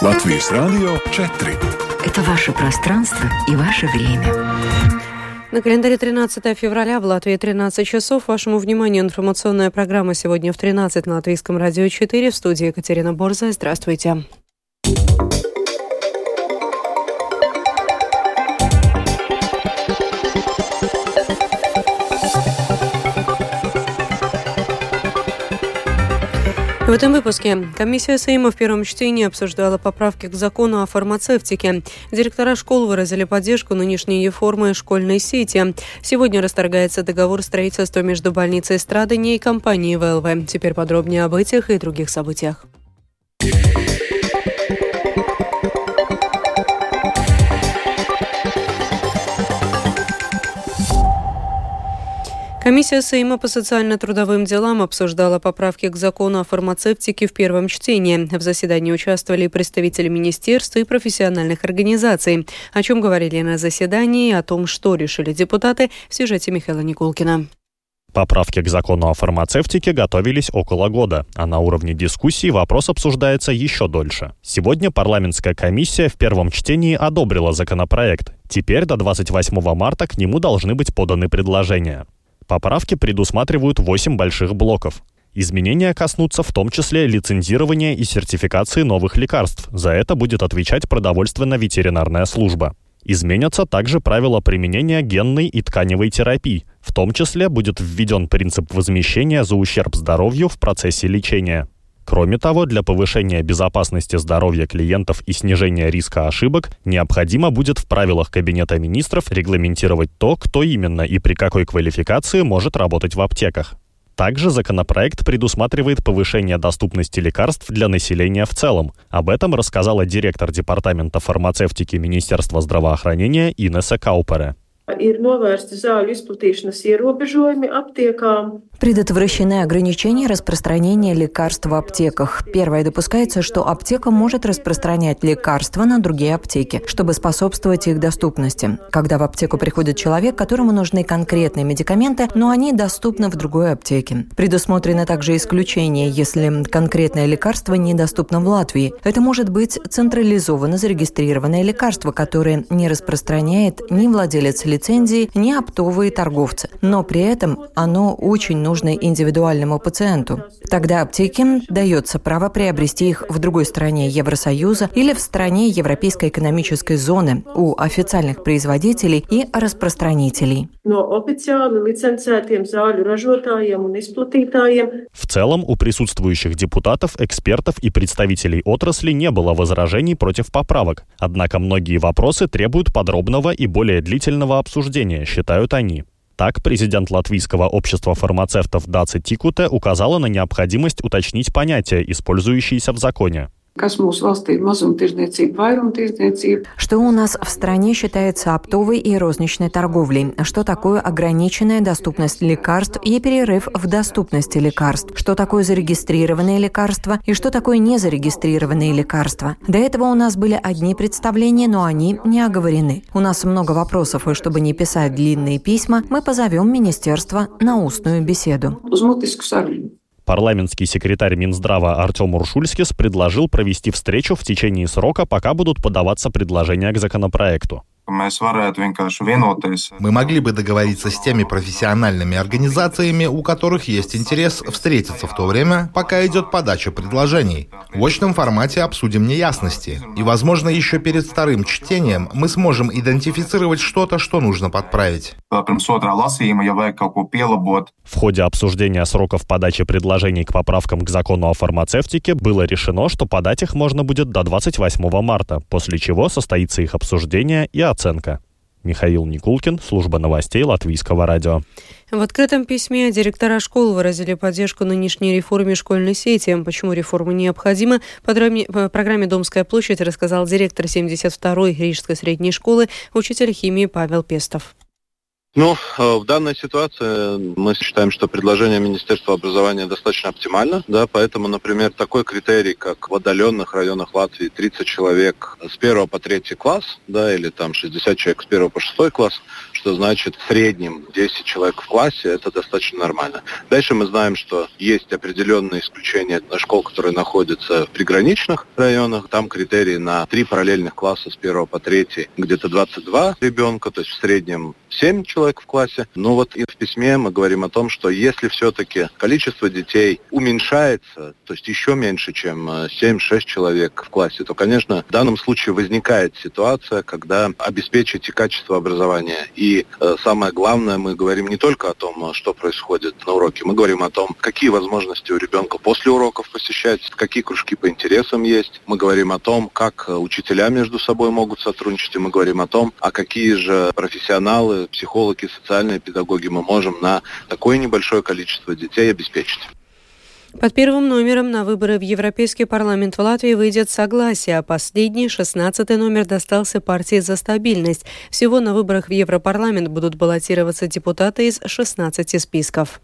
Латвийс радио 4. Это ваше пространство и ваше время. На календаре 13 февраля в Латвии 13 часов. Вашему вниманию информационная программа сегодня в 13 на Латвийском радио 4 в студии Екатерина Борза. Здравствуйте. В этом выпуске комиссия Сейма в первом чтении обсуждала поправки к закону о фармацевтике. Директора школ выразили поддержку нынешней реформы школьной сети. Сегодня расторгается договор строительства между больницей Страдания и компанией ВЛВ. Теперь подробнее об этих и других событиях. Комиссия Сейма по социально-трудовым делам обсуждала поправки к закону о фармацевтике в первом чтении. В заседании участвовали представители министерств и профессиональных организаций. О чем говорили на заседании и о том, что решили депутаты, в сюжете Михаила Никулкина. Поправки к закону о фармацевтике готовились около года, а на уровне дискуссии вопрос обсуждается еще дольше. Сегодня парламентская комиссия в первом чтении одобрила законопроект. Теперь до 28 марта к нему должны быть поданы предложения. Поправки предусматривают 8 больших блоков. Изменения коснутся в том числе лицензирования и сертификации новых лекарств. За это будет отвечать продовольственно-ветеринарная служба. Изменятся также правила применения генной и тканевой терапии. В том числе будет введен принцип возмещения за ущерб здоровью в процессе лечения. Кроме того, для повышения безопасности здоровья клиентов и снижения риска ошибок необходимо будет в правилах Кабинета министров регламентировать то, кто именно и при какой квалификации может работать в аптеках. Также законопроект предусматривает повышение доступности лекарств для населения в целом. Об этом рассказала директор Департамента фармацевтики Министерства здравоохранения Инесса Каупере. Ir novērsti zāļu izplatīšanas ierobežojumi aptiekām. Предотвращены ограничения распространения лекарств в аптеках. Первое, допускается, что аптека может распространять лекарства на другие аптеки, чтобы способствовать их доступности. Когда в аптеку приходит человек, которому нужны конкретные медикаменты, но они доступны в другой аптеке. Предусмотрено также исключение, если конкретное лекарство недоступно в Латвии. Это может быть централизованно зарегистрированное лекарство, которое не распространяет ни владелец лицензии, ни оптовые торговцы. Но при этом оно очень нужны индивидуальному пациенту. Тогда аптеке дается право приобрести их в другой стране Евросоюза или в стране Европейской экономической зоны у официальных производителей и распространителей. В целом, у присутствующих депутатов, экспертов и представителей отрасли не было возражений против поправок. Однако многие вопросы требуют подробного и более длительного обсуждения, считают они. Так, президент Латвийского общества фармацевтов Даци Тикуте указала на необходимость уточнить понятия, использующиеся в законе. Что у нас в стране считается оптовой и розничной торговлей? Что такое ограниченная доступность лекарств и перерыв в доступности лекарств? Что такое зарегистрированные лекарства и что такое незарегистрированные лекарства? До этого у нас были одни представления, но они не оговорены. У нас много вопросов, и чтобы не писать длинные письма, мы позовем министерство на устную беседу. Парламентский секретарь Минздрава Артем Уршульскис предложил провести встречу в течение срока, пока будут подаваться предложения к законопроекту. Мы могли бы договориться с теми профессиональными организациями, у которых есть интерес встретиться в то время, пока идет подача предложений. В очном формате обсудим неясности. И, возможно, еще перед вторым чтением мы сможем идентифицировать что-то, что нужно подправить. В ходе обсуждения сроков подачи предложений к поправкам к закону о фармацевтике было решено, что подать их можно будет до 28 марта, после чего состоится их обсуждение и оценка. Михаил Никулкин, служба новостей Латвийского радио. В открытом письме директора школ выразили поддержку нынешней реформе школьной сети. Почему реформа необходима, по программе «Домская площадь» рассказал директор 72-й Рижской средней школы, учитель химии Павел Пестов. Ну, э, в данной ситуации мы считаем, что предложение Министерства образования достаточно оптимально, да, поэтому, например, такой критерий, как в отдаленных районах Латвии 30 человек с 1 по 3 класс, да, или там 60 человек с 1 по 6 класс, что значит в среднем 10 человек в классе, это достаточно нормально. Дальше мы знаем, что есть определенные исключения на школ, которые находятся в приграничных районах. Там критерии на три параллельных класса с 1 по 3, где-то 22 ребенка, то есть в среднем 7 человек в классе. Но вот и в письме мы говорим о том, что если все-таки количество детей уменьшается, то есть еще меньше, чем 7-6 э, человек в классе, то, конечно, в данном случае возникает ситуация, когда обеспечить качество образования. И э, самое главное, мы говорим не только о том, что происходит на уроке, мы говорим о том, какие возможности у ребенка после уроков посещать, какие кружки по интересам есть. Мы говорим о том, как э, учителя между собой могут сотрудничать, и мы говорим о том, а какие же профессионалы, психологи, социальные педагоги мы можем на такое небольшое количество детей обеспечить. Под первым номером на выборы в Европейский парламент в Латвии выйдет согласие, а последний, 16 номер, достался партии «За стабильность». Всего на выборах в Европарламент будут баллотироваться депутаты из 16 списков.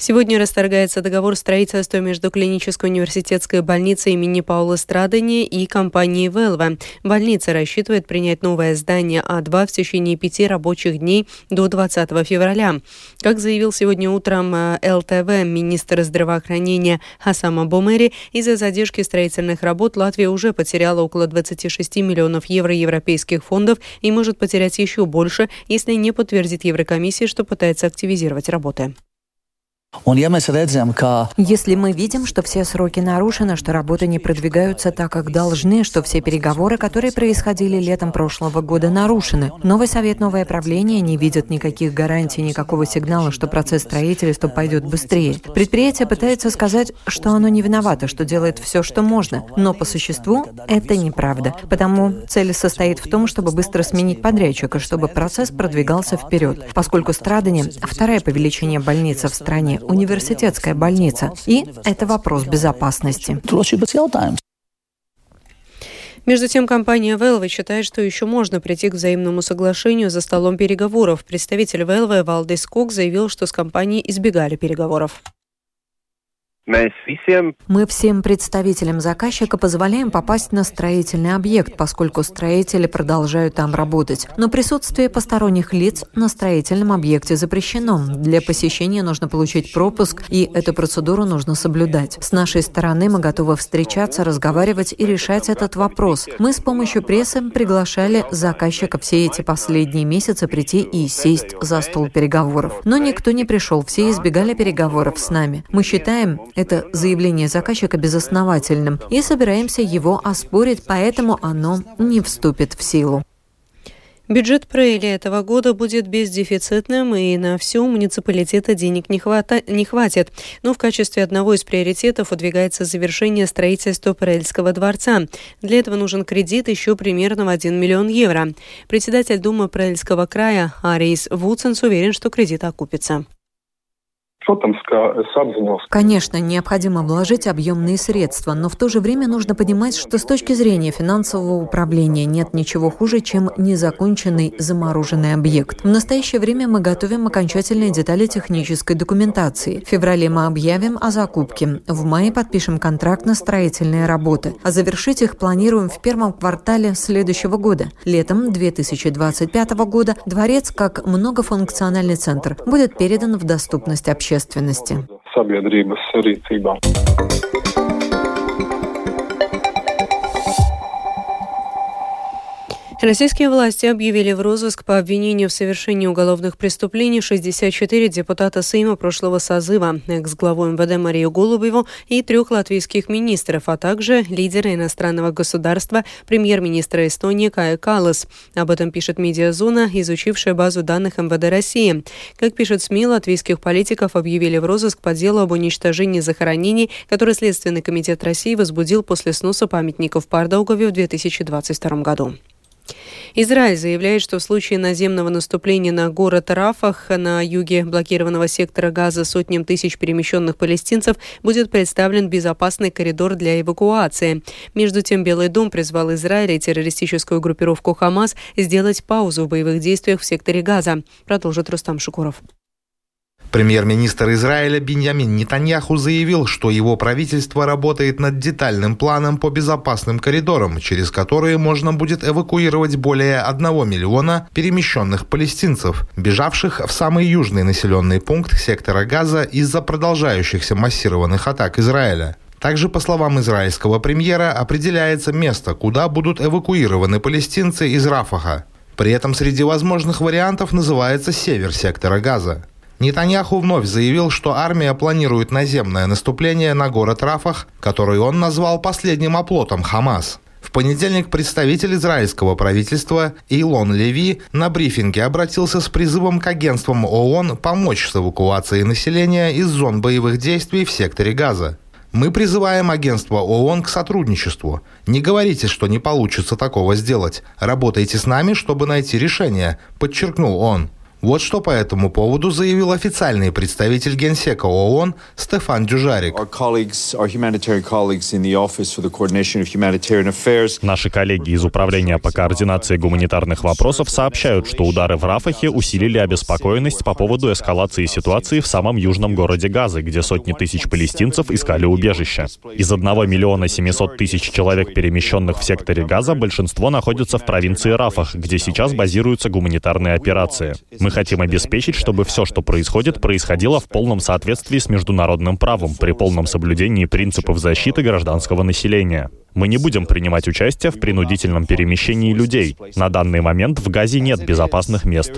Сегодня расторгается договор строительства между клинической университетской больницей имени Паула Страдания и компанией Велва. Больница рассчитывает принять новое здание А2 в течение пяти рабочих дней до 20 февраля. Как заявил сегодня утром э, ЛТВ министр здравоохранения Хасама Бомери, из-за задержки строительных работ Латвия уже потеряла около 26 миллионов евро европейских фондов и может потерять еще больше, если не подтвердит Еврокомиссия, что пытается активизировать работы. Если мы видим, что все сроки нарушены, что работы не продвигаются так, как должны, что все переговоры, которые происходили летом прошлого года, нарушены, новый совет, новое правление не видят никаких гарантий, никакого сигнала, что процесс строительства пойдет быстрее. Предприятие пытается сказать, что оно не виновато, что делает все, что можно, но по существу это неправда. Потому цель состоит в том, чтобы быстро сменить подрядчика, чтобы процесс продвигался вперед, поскольку Страдани – вторая по величине больница в стране, университетская больница. И это вопрос безопасности. Между тем, компания Велвы считает, что еще можно прийти к взаимному соглашению за столом переговоров. Представитель Велвы Валдис Кук заявил, что с компанией избегали переговоров. Мы всем представителям заказчика позволяем попасть на строительный объект, поскольку строители продолжают там работать. Но присутствие посторонних лиц на строительном объекте запрещено. Для посещения нужно получить пропуск, и эту процедуру нужно соблюдать. С нашей стороны мы готовы встречаться, разговаривать и решать этот вопрос. Мы с помощью прессы приглашали заказчика все эти последние месяцы прийти и сесть за стол переговоров. Но никто не пришел, все избегали переговоров с нами. Мы считаем, это заявление заказчика безосновательным и собираемся его оспорить, поэтому оно не вступит в силу. Бюджет Прейли этого года будет бездефицитным, и на все муниципалитета денег не, хвата... не хватит. Но в качестве одного из приоритетов выдвигается завершение строительства Прейльского дворца. Для этого нужен кредит еще примерно в 1 миллион евро. Председатель Думы Прейльского края Арис Вудсенс уверен, что кредит окупится. Конечно, необходимо вложить объемные средства, но в то же время нужно понимать, что с точки зрения финансового управления нет ничего хуже, чем незаконченный замороженный объект. В настоящее время мы готовим окончательные детали технической документации. В феврале мы объявим о закупке. В мае подпишем контракт на строительные работы. А завершить их планируем в первом квартале следующего года. Летом 2025 года дворец, как многофункциональный центр, будет передан в доступность общественности общественности. Российские власти объявили в розыск по обвинению в совершении уголовных преступлений 64 депутата Сейма прошлого созыва, экс-главу МВД Марию Голубеву и трех латвийских министров, а также лидера иностранного государства, премьер-министра Эстонии Кая Калас. Об этом пишет «Медиазона», изучившая базу данных МВД России. Как пишет СМИ, латвийских политиков объявили в розыск по делу об уничтожении захоронений, которое Следственный комитет России возбудил после сноса памятников Пардаугове в 2022 году. Израиль заявляет, что в случае наземного наступления на город Рафах на юге блокированного сектора Газа сотням тысяч перемещенных палестинцев будет представлен безопасный коридор для эвакуации. Между тем, Белый дом призвал Израиль и террористическую группировку Хамас сделать паузу в боевых действиях в секторе Газа. Продолжит Рустам Шукуров. Премьер-министр Израиля Беньямин Нетаньяху заявил, что его правительство работает над детальным планом по безопасным коридорам, через которые можно будет эвакуировать более 1 миллиона перемещенных палестинцев, бежавших в самый южный населенный пункт сектора Газа из-за продолжающихся массированных атак Израиля. Также, по словам израильского премьера, определяется место, куда будут эвакуированы палестинцы из Рафаха. При этом среди возможных вариантов называется север сектора Газа. Нетаньяху вновь заявил, что армия планирует наземное наступление на город Рафах, который он назвал последним оплотом Хамас. В понедельник представитель израильского правительства Илон Леви на брифинге обратился с призывом к агентствам ООН помочь с эвакуацией населения из зон боевых действий в секторе Газа. Мы призываем агентство ООН к сотрудничеству. Не говорите, что не получится такого сделать. Работайте с нами, чтобы найти решение, подчеркнул он. Вот что по этому поводу заявил официальный представитель Генсека ООН Стефан Дюжарик. Наши коллеги из Управления по координации гуманитарных вопросов сообщают, что удары в Рафахе усилили обеспокоенность по поводу эскалации ситуации в самом южном городе Газы, где сотни тысяч палестинцев искали убежище. Из 1 миллиона 700 тысяч человек, перемещенных в секторе Газа, большинство находится в провинции Рафах, где сейчас базируются гуманитарные операции. Мы мы хотим обеспечить, чтобы все, что происходит, происходило в полном соответствии с международным правом, при полном соблюдении принципов защиты гражданского населения. Мы не будем принимать участие в принудительном перемещении людей. На данный момент в Газе нет безопасных мест.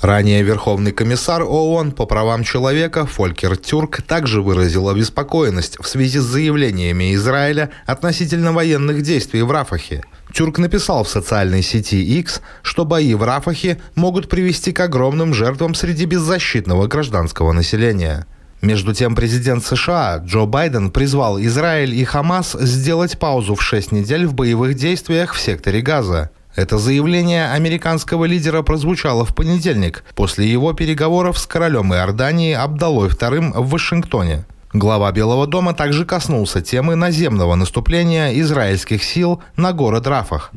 Ранее Верховный комиссар ООН по правам человека Фолькер Тюрк также выразил обеспокоенность в связи с заявлениями Израиля относительно военных действий в Рафахе. Тюрк написал в социальной сети X, что бои в Рафахе могут привести к огромным жертвам среди беззащитного гражданского населения. Между тем, президент США Джо Байден призвал Израиль и Хамас сделать паузу в шесть недель в боевых действиях в секторе Газа. Это заявление американского лидера прозвучало в понедельник после его переговоров с королем Иордании Абдалой II в Вашингтоне. Глава Белого дома также коснулся темы наземного наступления израильских сил на город Рафах.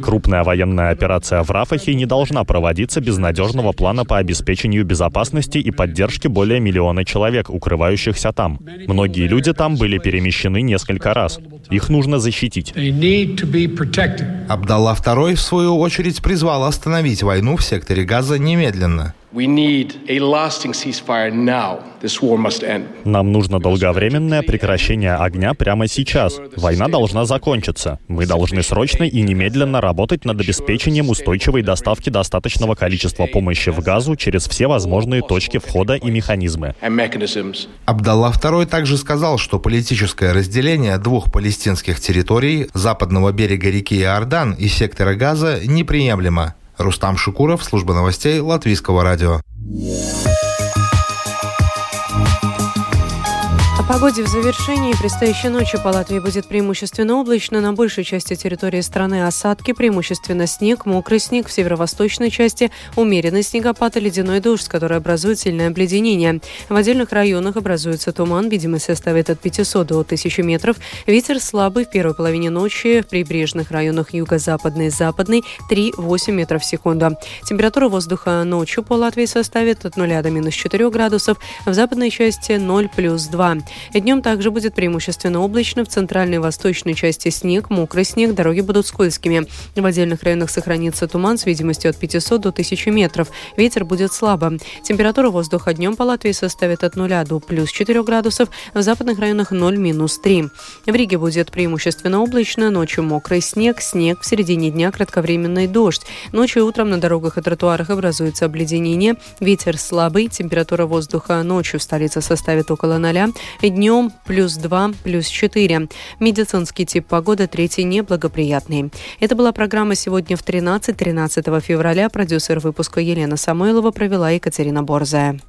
Крупная военная операция в Рафахе не должна проводиться без надежного плана по обеспечению безопасности и поддержки более миллиона человек, укрывающихся там. Многие люди там были перемещены несколько раз. Их нужно защитить. Абдалла II, в свою очередь, призвал остановить войну в секторе Газа немедленно. Нам нужно долговременное прекращение огня прямо сейчас. Война должна закончиться. Мы должны срочно и немедленно работать над обеспечением устойчивой доставки достаточного количества помощи в газу через все возможные точки входа и механизмы. Абдалла II также сказал, что политическое разделение двух палестинских территорий западного берега реки Иордан и сектора Газа неприемлемо. Рустам Шукуров, служба новостей Латвийского радио. Погоде в завершении. Предстоящей ночью по Латвии будет преимущественно облачно. На большей части территории страны осадки, преимущественно снег, мокрый снег. В северо-восточной части умеренный снегопад и ледяной дождь, который образует сильное обледенение. В отдельных районах образуется туман. Видимость составит от 500 до 1000 метров. Ветер слабый в первой половине ночи. В прибрежных районах юго-западный и западный 3-8 метров в секунду. Температура воздуха ночью по Латвии составит от 0 до минус 4 градусов. В западной части 0 плюс 2. Днем также будет преимущественно облачно. В центральной и восточной части снег, мокрый снег, дороги будут скользкими. В отдельных районах сохранится туман с видимостью от 500 до 1000 метров. Ветер будет слабо. Температура воздуха днем по Латвии составит от 0 до плюс 4 градусов. В западных районах 0 минус 3. В Риге будет преимущественно облачно. Ночью мокрый снег, снег. В середине дня кратковременный дождь. Ночью и утром на дорогах и тротуарах образуется обледенение. Ветер слабый. Температура воздуха ночью в столице составит около 0. Днем плюс 2, плюс 4. Медицинский тип погоды третий неблагоприятный. Это была программа сегодня в 13, 13 февраля. Продюсер выпуска Елена Самойлова провела Екатерина Борзая.